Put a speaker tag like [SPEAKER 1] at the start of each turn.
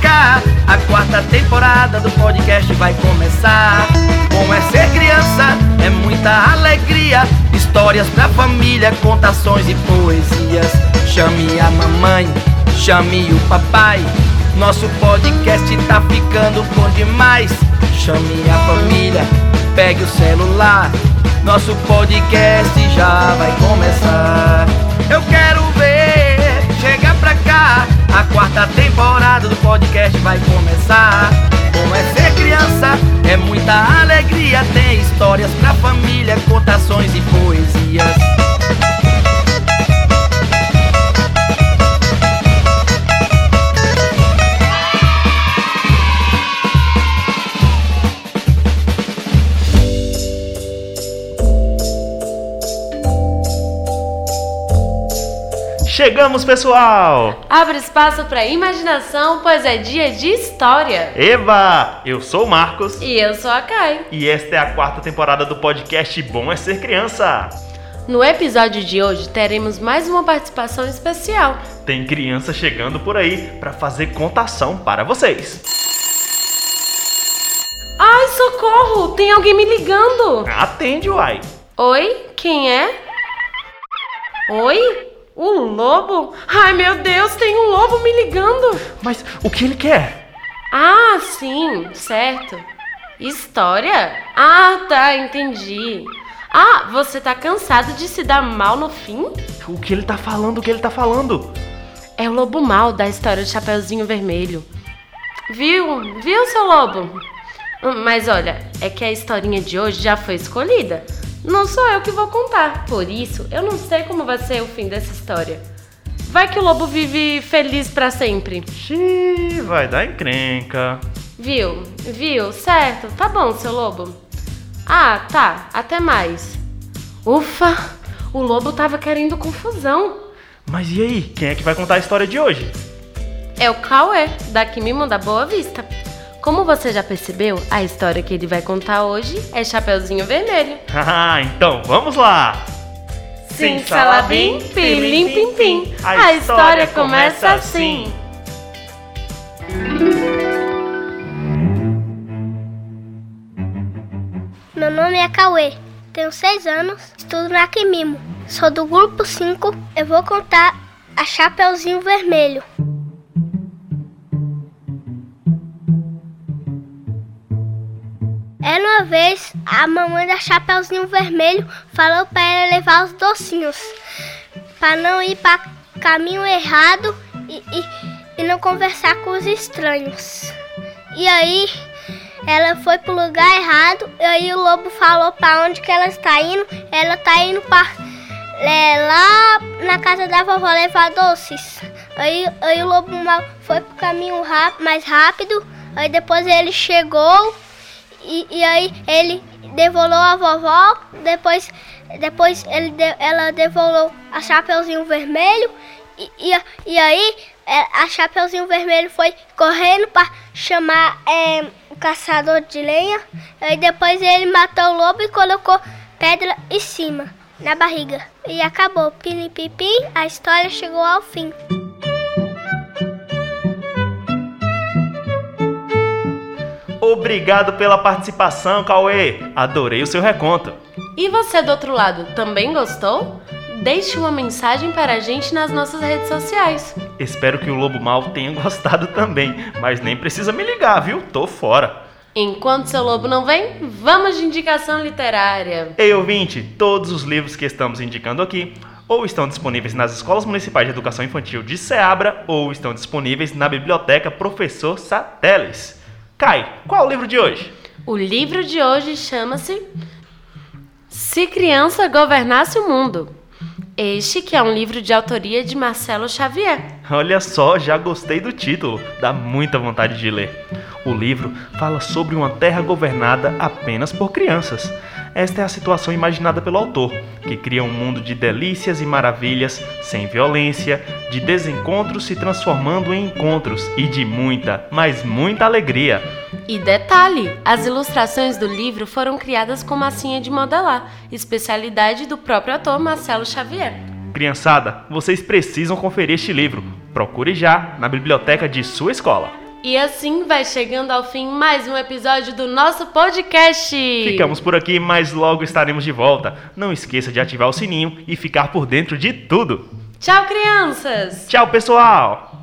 [SPEAKER 1] cá, a quarta temporada do podcast vai começar. Bom é ser criança, é muita alegria. Histórias pra família, contações e poesias. Chame a mamãe, chame o papai. Nosso podcast tá ficando bom demais. Chame a família, pegue o celular. Nosso podcast já vai começar. Eu quero do podcast vai começar. Como é ser criança, é muita alegria. Tem histórias pra família, contações e
[SPEAKER 2] Chegamos, pessoal!
[SPEAKER 3] Abre espaço para imaginação, pois é dia de história.
[SPEAKER 2] Eba! Eu sou o Marcos.
[SPEAKER 3] E eu sou a Kai.
[SPEAKER 2] E esta é a quarta temporada do podcast Bom é Ser Criança.
[SPEAKER 3] No episódio de hoje teremos mais uma participação especial.
[SPEAKER 2] Tem criança chegando por aí para fazer contação para vocês.
[SPEAKER 3] Ai, socorro! Tem alguém me ligando.
[SPEAKER 2] Atende, uai.
[SPEAKER 3] Oi, quem é? Oi? Um lobo? Ai, meu Deus, tem um lobo me ligando.
[SPEAKER 2] Mas o que ele quer?
[SPEAKER 3] Ah, sim, certo. História? Ah, tá, entendi. Ah, você tá cansado de se dar mal no fim?
[SPEAKER 2] O que ele tá falando? O que ele tá falando?
[SPEAKER 3] É o lobo mal da história do Chapeuzinho Vermelho. Viu? Viu, seu lobo? Mas olha, é que a historinha de hoje já foi escolhida. Não sou eu que vou contar, por isso eu não sei como vai ser o fim dessa história. Vai que o lobo vive feliz para sempre.
[SPEAKER 2] Xiii, vai dar encrenca.
[SPEAKER 3] Viu? Viu? Certo. Tá bom, seu lobo. Ah, tá. Até mais. Ufa! O lobo tava querendo confusão.
[SPEAKER 2] Mas e aí? Quem é que vai contar a história de hoje?
[SPEAKER 3] É o Cauê, da Quimimo da Boa Vista. Como você já percebeu, a história que ele vai contar hoje é Chapeuzinho Vermelho.
[SPEAKER 2] Ah, então vamos lá!
[SPEAKER 3] Sim, salabim, pilim, pim, pim. A história começa assim.
[SPEAKER 4] Meu nome é Cauê, tenho 6 anos, estudo na Quimimo. Sou do grupo 5, eu vou contar a Chapeuzinho Vermelho. Era uma vez, a mamãe da Chapeuzinho Vermelho falou para ela levar os docinhos, para não ir para caminho errado e, e, e não conversar com os estranhos. E aí, ela foi pro lugar errado, e aí o lobo falou para onde que ela está indo. Ela tá indo para é, lá na casa da vovó levar doces. Aí, aí o lobo foi pro caminho mais rápido. Aí depois ele chegou e, e aí ele devolou a vovó. Depois, depois ele ela devolou a Chapeuzinho Vermelho. E, e, e aí é, a Chapeuzinho Vermelho foi correndo para chamar é, o caçador de lenha. Aí depois ele matou o lobo e colocou pedra em cima, na barriga. E acabou. Pim, pim, pim, a história chegou ao fim.
[SPEAKER 2] Obrigado pela participação, Cauê. Adorei o seu reconto.
[SPEAKER 3] E você do outro lado, também gostou? Deixe uma mensagem para a gente nas nossas redes sociais.
[SPEAKER 2] Espero que o Lobo Mal tenha gostado também, mas nem precisa me ligar, viu? Tô fora.
[SPEAKER 3] Enquanto seu lobo não vem, vamos de indicação literária.
[SPEAKER 2] Ei, ouvinte, todos os livros que estamos indicando aqui ou estão disponíveis nas escolas municipais de educação infantil de Ceabra ou estão disponíveis na biblioteca Professor Sateles. Kai, qual é o livro de hoje?
[SPEAKER 3] O livro de hoje chama-se Se Criança Governasse o Mundo. Este que é um livro de autoria de Marcelo Xavier.
[SPEAKER 2] Olha só, já gostei do título, dá muita vontade de ler. O livro fala sobre uma terra governada apenas por crianças. Esta é a situação imaginada pelo autor, que cria um mundo de delícias e maravilhas, sem violência, de desencontros se transformando em encontros e de muita, mas muita alegria.
[SPEAKER 3] E detalhe, as ilustrações do livro foram criadas com massinha de modelar, especialidade do próprio ator Marcelo Xavier.
[SPEAKER 2] Criançada, vocês precisam conferir este livro. Procure já na biblioteca de sua escola.
[SPEAKER 3] E assim vai chegando ao fim mais um episódio do nosso podcast.
[SPEAKER 2] Ficamos por aqui, mas logo estaremos de volta. Não esqueça de ativar o sininho e ficar por dentro de tudo.
[SPEAKER 3] Tchau, crianças!
[SPEAKER 2] Tchau, pessoal!